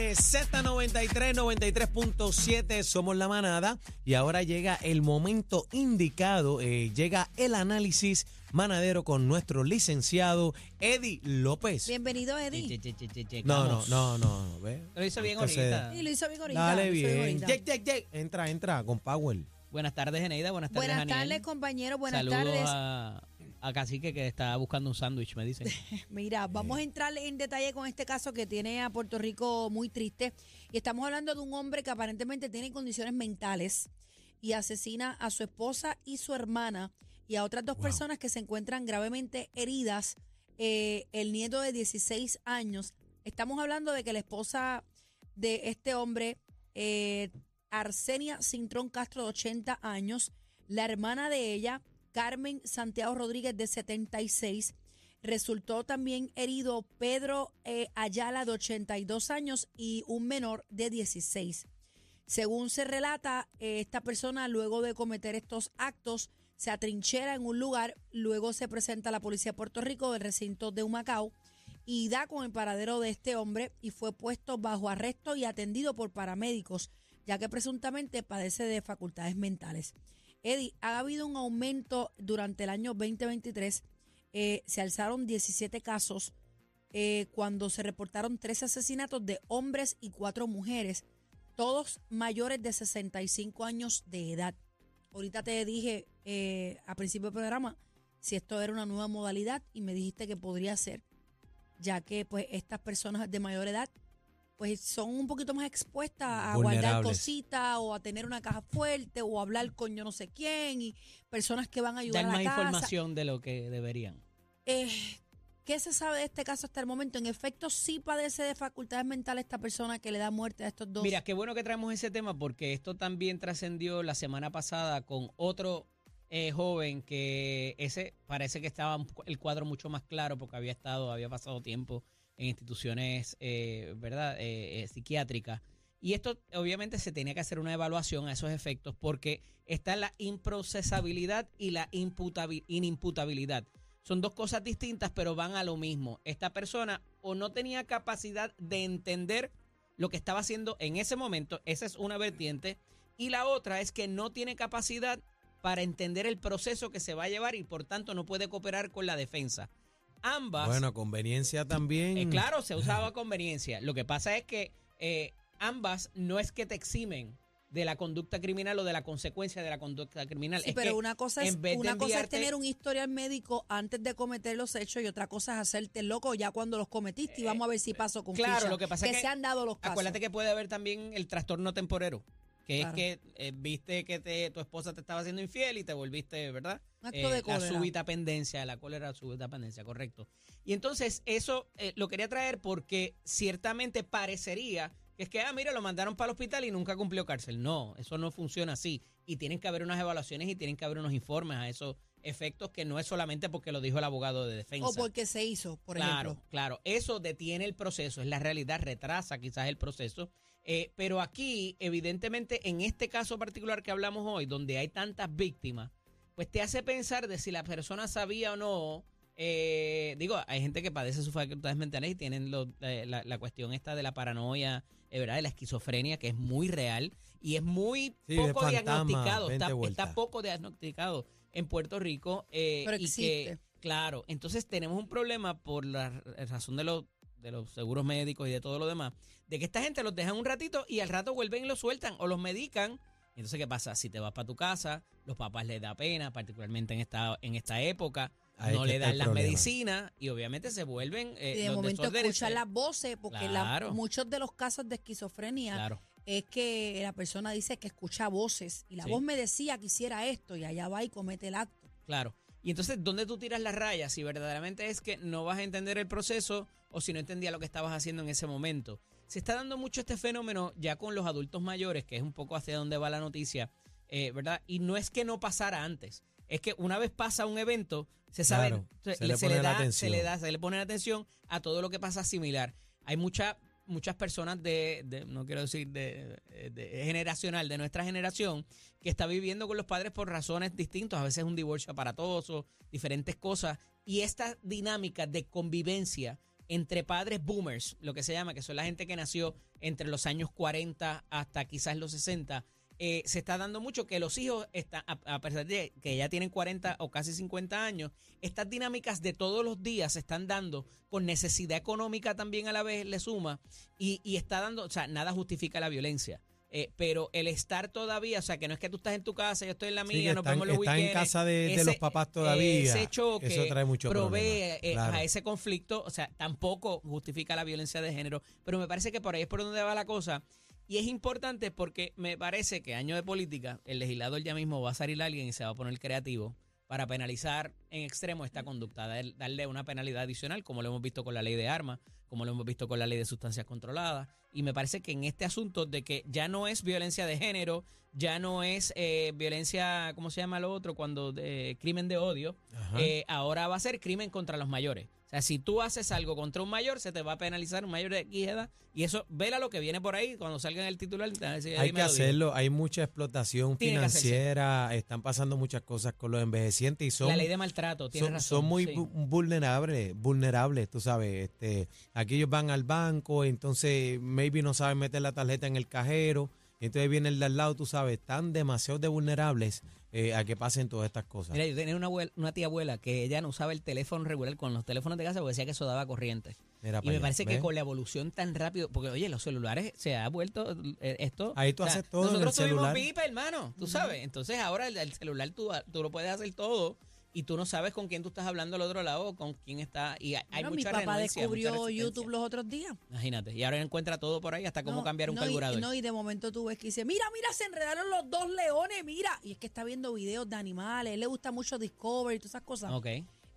Z93, 93.7, somos la manada y ahora llega el momento indicado, eh, llega el análisis manadero con nuestro licenciado Eddie López. Bienvenido, Eddie. No, no, no, no, no, ve. Lo hizo bien Entonces, ahorita. Sí, lo hizo bien ahorita. Dale lo hizo bien. ahorita. Yek, yek, yek. Entra, entra, con Power. Buenas tardes, Eneida. Buenas tardes, Buenas Aniel. tardes, compañero. Buenas Saludos tardes. A, a Cacique que está buscando un sándwich, me dicen. Mira, vamos a entrar en detalle con este caso que tiene a Puerto Rico muy triste. Y estamos hablando de un hombre que aparentemente tiene condiciones mentales y asesina a su esposa y su hermana y a otras dos Wow. personas que se encuentran gravemente heridas. Eh, el nieto de 16 años. Estamos hablando de que la esposa de este hombre, eh, Arsenia Cintrón Castro, de 80 años, la hermana de ella, Carmen Santiago Rodríguez, de 76, Resultó también herido Pedro eh, Ayala, de 82 años, y un menor de 16. Según se relata, eh, esta persona, luego de cometer estos actos, se atrinchera en un lugar, luego se presenta a la policía de Puerto Rico del recinto de Humacao y da con el paradero de este hombre y fue puesto bajo arresto y atendido por paramédicos, ya que presuntamente padece de facultades mentales. Eddie, ha habido un aumento durante el año 2023. eh, se alzaron 17 casos eh, cuando se reportaron tres asesinatos de hombres y cuatro mujeres, todos mayores de 65 años de edad. Ahorita te dije eh, a principio del programa si esto era una nueva modalidad y me dijiste que podría ser, ya que pues estas personas de mayor edad pues son un poquito más expuestas a guardar cositas o a tener una caja fuerte o a hablar con yo no sé quién y personas que van a ayudar Dar a más la casa. información de lo que deberían. Eh, ¿Qué se sabe de este caso hasta el momento? En efecto, sí padece de facultades mentales esta persona que le da muerte a estos dos. Mira, qué bueno que traemos ese tema porque esto también trascendió la semana pasada con otro eh, joven que ese parece que estaba el cuadro mucho más claro porque había estado, había pasado tiempo en instituciones, eh, ¿verdad?, eh, eh, psiquiátricas. Y esto obviamente se tenía que hacer una evaluación a esos efectos porque está la improcesabilidad y la imputabi- inimputabilidad. Son dos cosas distintas, pero van a lo mismo. Esta persona o no tenía capacidad de entender lo que estaba haciendo en ese momento, esa es una vertiente, y la otra es que no tiene capacidad para entender el proceso que se va a llevar y por tanto no puede cooperar con la defensa. Ambas, Bueno, conveniencia también. eh, claro, se usaba a conveniencia. Lo que pasa es que eh, ambas no es que te eximen de la conducta criminal o de la consecuencia de la conducta criminal. Sí, es pero que una cosa es en vez de una cosa es tener un historial médico antes de cometer los hechos y otra cosa es hacerte loco ya cuando los cometiste y vamos a ver si pasó con Eh, claro, ficha. lo que pasa es que se han dado los casos. Acuérdate que puede haber también el trastorno temporero, que Claro. es que eh, viste que te, tu esposa te estaba haciendo infiel y te volviste, ¿verdad? Acto Eh, de la cólera. súbita pendencia, la cólera, súbita pendencia, correcto. Y entonces eso eh, lo quería traer porque ciertamente parecería que es que, ah, mira, lo mandaron para el hospital y nunca cumplió cárcel. No, eso no funciona así. Y tienen que haber unas evaluaciones y tienen que haber unos informes a esos efectos que no es solamente porque lo dijo el abogado de defensa. o porque se hizo, por claro, ejemplo. claro. Eso detiene el proceso, es la realidad, retrasa quizás el proceso. Eh, pero aquí, evidentemente, en este caso particular que hablamos hoy, donde hay tantas víctimas, pues te hace pensar de si la persona sabía o no. eh, digo, hay gente que padece sus facultades mentales y tienen lo- eh, la, la cuestión esta de la paranoia, eh, ¿verdad? De la esquizofrenia, que es muy real y es muy Sí, poco fantasma, diagnosticado. 20 Está, poco diagnosticado en Puerto Rico. eh, Pero y existe. que, claro, entonces tenemos un problema por la r- razón de los, de los seguros médicos y de todo lo demás, de que esta gente los dejan un ratito y al rato vuelven y los sueltan o los medican. Entonces, ¿qué pasa? Si te vas para tu casa, los papás les da pena, particularmente en esta, en esta época, Ahí no le dan las problema. medicinas y obviamente se vuelven eh, y de los momento escuchar las voces, porque la- muchos de los casos de esquizofrenia Claro. es que la persona dice que escucha voces y la Sí. voz me decía que hiciera esto y allá va y comete el acto. Claro. Y entonces, ¿dónde tú tiras las rayas? Si verdaderamente es que no vas a entender el proceso o si no entendía lo que estabas haciendo en ese momento. Se está dando mucho este fenómeno ya con los adultos mayores, que es un poco hacia donde va la noticia, eh, ¿verdad? Y no es que no pasara antes, es que una vez pasa un evento, se sabe, Claro, se, se le se da, se le da, se le pone la atención a todo lo que pasa similar. Hay mucha, muchas personas de, de- no quiero decir de, de generacional, de nuestra generación, que está viviendo con los padres por razones distintas, a veces un divorcio aparatoso, diferentes cosas, y esta dinámica de convivencia entre padres boomers, lo que se llama, que son la gente que nació entre los años 40 hasta quizás los 60, eh, se está dando mucho que los hijos, están, a, pesar de que ya tienen 40 o casi 50 años, estas dinámicas de todos los días se están dando con necesidad económica también a la vez le suma y, y está dando, o sea, nada justifica la violencia. Eh, pero el estar todavía, o sea, que no es que tú estás en tu casa, yo estoy en la Sí, mía, nos están, vemos los están en casa de, los papás todavía. Ese choque Eso trae mucho provee eh, Claro. a ese conflicto, o sea, tampoco justifica la violencia de género, pero me parece que por ahí es por donde va la cosa. Y es importante porque me parece que año de política, el legislador ya mismo va a salir alguien y se va a poner creativo para penalizar en extremo esta conducta, dar- darle una penalidad adicional, como lo hemos visto con la ley de armas, como lo hemos visto con la ley de sustancias controladas. Y me parece que en este asunto de que ya no es violencia de género, ya no es eh, violencia, ¿cómo se llama lo otro? Cuando de crimen de odio, eh, ahora va a ser crimen contra los mayores. O sea, si tú haces algo contra un mayor, se te va a penalizar un mayor de X edad. Y eso, vela lo que viene por ahí cuando salga en el titular. decir, Hay que hacerlo, hay mucha explotación Tiene financiera, están pasando muchas cosas con los envejecientes y son, la ley de maltrato, son, razón. son muy sí. vulnerables, vulnerables, tú sabes. Este, aquí ellos van al banco, entonces maybe no saben meter la tarjeta en el cajero, y entonces viene el de al lado, tú sabes, están demasiado de vulnerables eh, a que pasen todas estas cosas. Mira, yo tenía una, abuela- una tía abuela que ella no usaba el teléfono regular con los teléfonos de casa porque decía que eso daba corriente. Mira Y me allá, parece que con la evolución tan rápido, porque oye, los celulares se ha vuelto eh, esto. Ahí tú haces todo en Nosotros el tuvimos celular. pipa, hermano, tú sabes. Entonces ahora el, el celular tú, tú lo puedes hacer todo y tú no sabes con quién tú estás hablando al otro lado, con quién está. Y hay, Bueno, mi mucha papá renuencia, descubrió. YouTube los otros días. Imagínate. Y ahora encuentra todo por ahí, hasta cómo No, cambiar un no, y- carburador. no, y de momento tú ves que dice, mira, mira, se enredaron los dos leones, mira. Y es que está viendo videos de animales, él le gusta mucho Discovery y todas esas cosas. ok.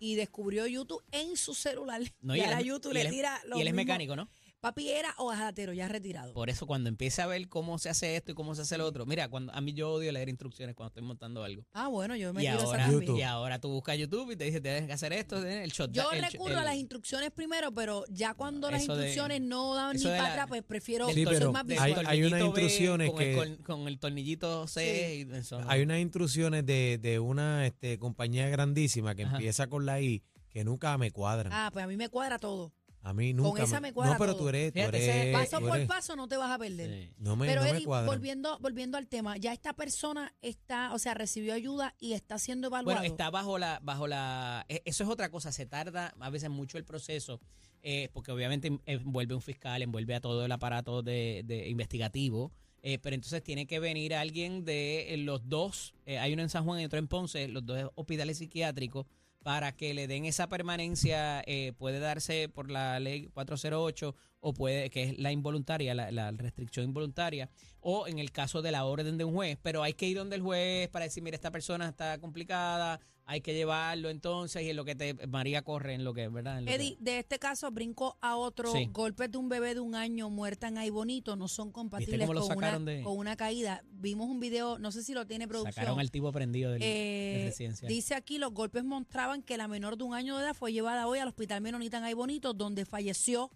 Y descubrió YouTube en su celular. No, y ahora es- YouTube y le tira los Y él es mecánico, ¿no? Papi era hojatero, ya retirado. Por eso cuando empieza a ver cómo se hace esto y cómo se hace lo otro. Mira, cuando a mí yo odio leer instrucciones cuando estoy montando algo. Ah, bueno, yo me Y ahora, y ahora tú buscas YouTube y te dice, tienes que hacer esto, el shot. Yo el- recurro a el- las instrucciones primero, pero ya cuando las de- instrucciones no dan ni para atrás, pues prefiero Sí, ser pero más hay- hay unas instrucciones con el, que- col- con, el tornillito C. y eso no. Hay unas instrucciones de, de una este, compañía grandísima que Ajá. empieza con la I que nunca me cuadran. Ah, pues a mí me cuadra todo. A mí nunca esa me No, cuadra pero todo. tú eres, tú Fíjate, ese eres- Paso tú por eres- paso no te vas a perder. Sí. No me, Pero no me Eddie, volviendo, volviendo al tema, ya esta persona está, o sea, recibió ayuda y está siendo evaluado. Bueno, está bajo la, bajo la, e- eso es otra cosa, se tarda a veces mucho el proceso, eh, porque obviamente envuelve un fiscal, envuelve a todo el aparato de, de investigativo, eh, pero entonces tiene que venir alguien de eh, los dos, eh, hay uno en San Juan y otro en Ponce, los dos hospitales psiquiátricos, para que le den esa permanencia, eh, puede darse por la ley 408 o puede, que es la involuntaria, la, la restricción involuntaria, o en el caso de la orden de un juez, pero hay que ir donde el juez para decir, mira, esta persona está complicada, hay que llevarlo entonces, y en lo que te, María corre en lo que, ¿verdad? En lo que- Eddie, de este caso brinco a otro. Sí. Golpes de un bebé de un año muerta en Ay Bonito no son compatibles con una, sacaron de- con una caída. Vimos un video, no sé si lo tiene producción. sacaron al tipo prendido del, Eh, residencial. dice aquí, los golpes mostraban que la menor de un año de edad fue llevada hoy al hospital Menonita en Ay Bonito, donde falleció.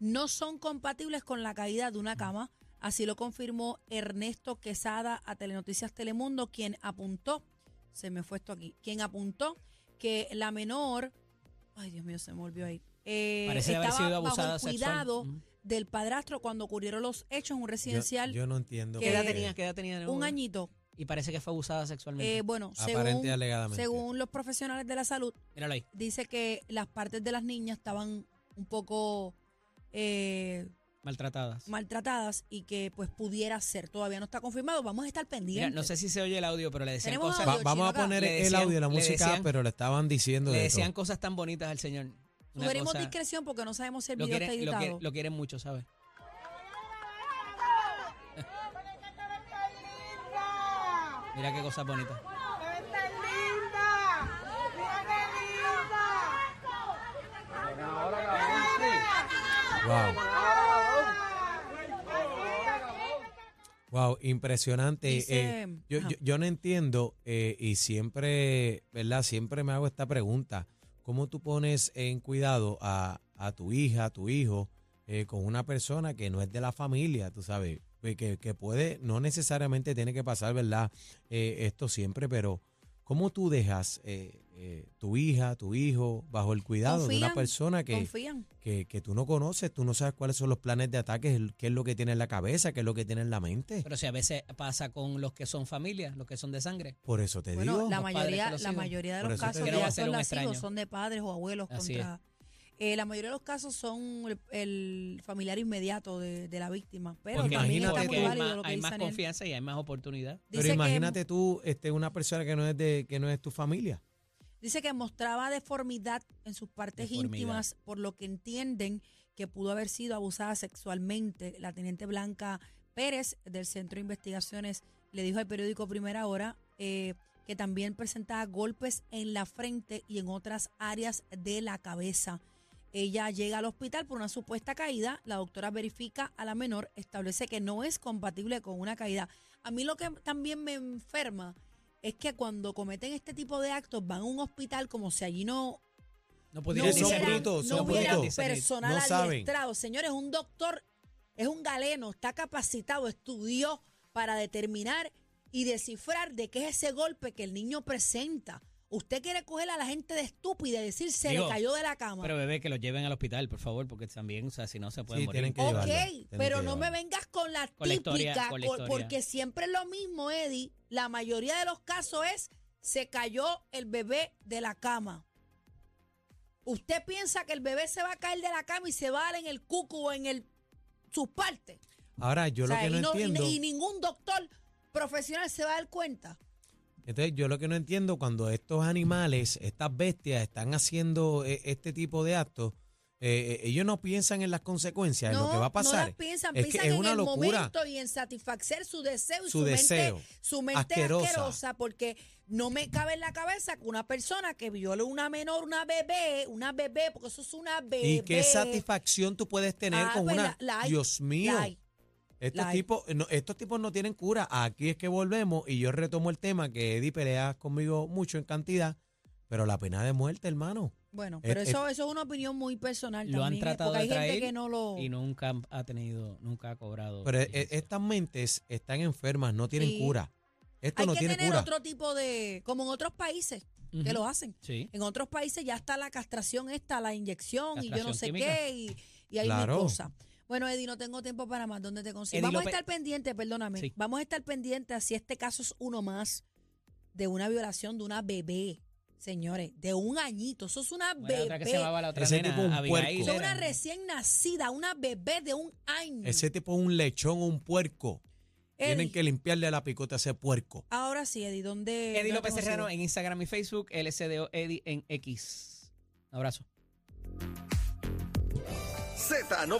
No son compatibles con la caída de una cama. Así lo confirmó Ernesto Quesada a Telenoticias Telemundo, quien apuntó, se me fue esto aquí, quien apuntó que la menor, ay Dios mío, se me volvió ahí, eh, Parece haber estaba sido abusada bajo el cuidado del padrastro cuando ocurrieron los hechos en un residencial, yo no entiendo. ¿Qué edad tenía? ¿Qué edad tenía? de un nuevo? añito. Y parece que fue abusada sexualmente. Eh, bueno, Aparente y según, alegadamente. según los profesionales de la salud, Míralo ahí. dice que las partes de las niñas estaban un poco eh, Maltratadas. maltratadas y que pues pudiera ser. Todavía no está confirmado. Vamos a estar Mira, pendientes. no sé si se oye el audio, pero le decían Tenemos cosas. Va- audio, vamos a chino, acá. poner Le el decían- audio, la le música, decían- pero le estaban diciendo Le de decían cosas tan bonitas al señor. Una Sugerimos cosa- discreción porque no sabemos si el lo video está quieren, lo, editado. quieren, lo quieren mucho, ¿sabes? Mira qué cosas bonitas. ¡Está linda! ¡Mira qué linda! Wow. Wow, impresionante. Dice- Eh, yo, yo, yo no entiendo eh, y siempre, ¿verdad? Siempre me hago esta pregunta. ¿Cómo tú pones en cuidado a, a tu hija, a tu hijo, eh, con una persona que no es de la familia, tú sabes? Eh, Que, que puede, no necesariamente tiene que pasar, ¿verdad? Eh, esto siempre, pero ¿cómo tú dejas eh, eh, tu hija, tu hijo, bajo el cuidado de una persona que, que, que tú no conoces, tú no sabes cuáles son los planes de ataque, el- qué es lo que tiene en la cabeza, qué es lo que tiene en la mente. Pero si a veces pasa con los que son familia, los que son de sangre. Por eso te Bueno, digo. la mayoría, la mayoría de Por los casos de Que lascivos extraño. son de padres o abuelos Así contra. Eh, la mayoría de los casos son el, el familiar inmediato de, de la víctima. Pero Porque también imagínate está muy hay válido más, lo que hay dice más Aniel. confianza y hay más oportunidad. Pero que- imagínate tú, este, una persona que no es de, que no es tu familia. Dice que mostraba deformidad en sus partes Deformidad. íntimas, por lo que entienden que pudo haber sido abusada sexualmente. La teniente Blanca Pérez del Centro de Investigaciones le dijo al periódico Primera Hora eh, que también presentaba golpes en la frente y en otras áreas de la cabeza. Ella llega al hospital por una supuesta caída. La doctora verifica a la menor, establece que no es compatible con una caída. A mí lo que también me enferma es que cuando cometen este tipo de actos van a un hospital como si allí no, No no pudieran son hubiera, brutos, no son hubiera brutos. personal No saben. adiestrado. Señores, un doctor es un galeno, está capacitado, estudió para determinar y descifrar de qué es ese golpe que el niño presenta. Usted quiere coger a la gente de estúpida y decir se Digo, le cayó de la cama. Pero bebé, que lo lleven al hospital, por favor, porque también, o sea, si no se pueden Sí, morir. tienen que ok, llevarlo, tienen pero que no me vengas con la Con la historia, típica, con la por- historia. porque siempre es lo mismo, Eddie. La mayoría de los casos es se cayó el bebé de la cama. ¿Usted piensa que el bebé se va a caer de la cama y se va a dar en el cucu o en el sus partes? Ahora, yo O sea, lo que no, y- entiendo, y ningún doctor profesional se va a dar cuenta. Entonces yo lo que no entiendo cuando estos animales, estas bestias están haciendo eh, este tipo de actos, eh, eh, ellos no piensan en las consecuencias, en lo que va a No pasar. las piensan, es que piensan es en una el locura. momento y en satisfacer su deseo y Su su, deseo. mente, su mente Asquerosa. asquerosa. porque no me cabe en la cabeza que una persona que viole una menor, una bebé, una bebé, porque eso es una bebé. ¿Y qué satisfacción tú puedes tener Ah, con pues una... la- la hay, Dios mío. la hay. Estos hay. tipos, no, estos tipos no tienen cura. Aquí es que volvemos y yo retomo el tema que Eddie pelea conmigo mucho en cantidad, pero la pena de muerte, hermano. Bueno, pero eso, eso es una opinión muy personal Lo han también, ¿eh? tratado porque hay de gente traer que no lo... y nunca ha tenido, nunca ha cobrado. Pero licencia. estas mentes están enfermas, no tienen Sí. cura. Esto hay no que tiene tener cura. otro tipo de... Como en otros países que lo hacen. Sí. En otros países ya está la castración esta, la inyección y yo no sé química. qué y, y hay Claro. mil cosas. Bueno, Eddie, no tengo tiempo para más. ¿Dónde te consigo? Eddie Vamos a estar pendientes, perdóname. Sí. Vamos a estar pendientes a si este caso es uno más de una violación de una bebé. Señores, de un añito. Eso es una Bueno, la otra que se bebé. llamaba la otra Ese nena, tipo un Abigail, puerco. Eso es una recién nacida, una bebé de un año. Ese tipo es un lechón o un puerco. Tienen Eddie, que limpiarle la picota a ese puerco. Ahora sí, Eddie, ¿dónde? Eddie dónde López te Serrano consigo? en Instagram y Facebook, LSDO Eddie en X. Un abrazo. Z90.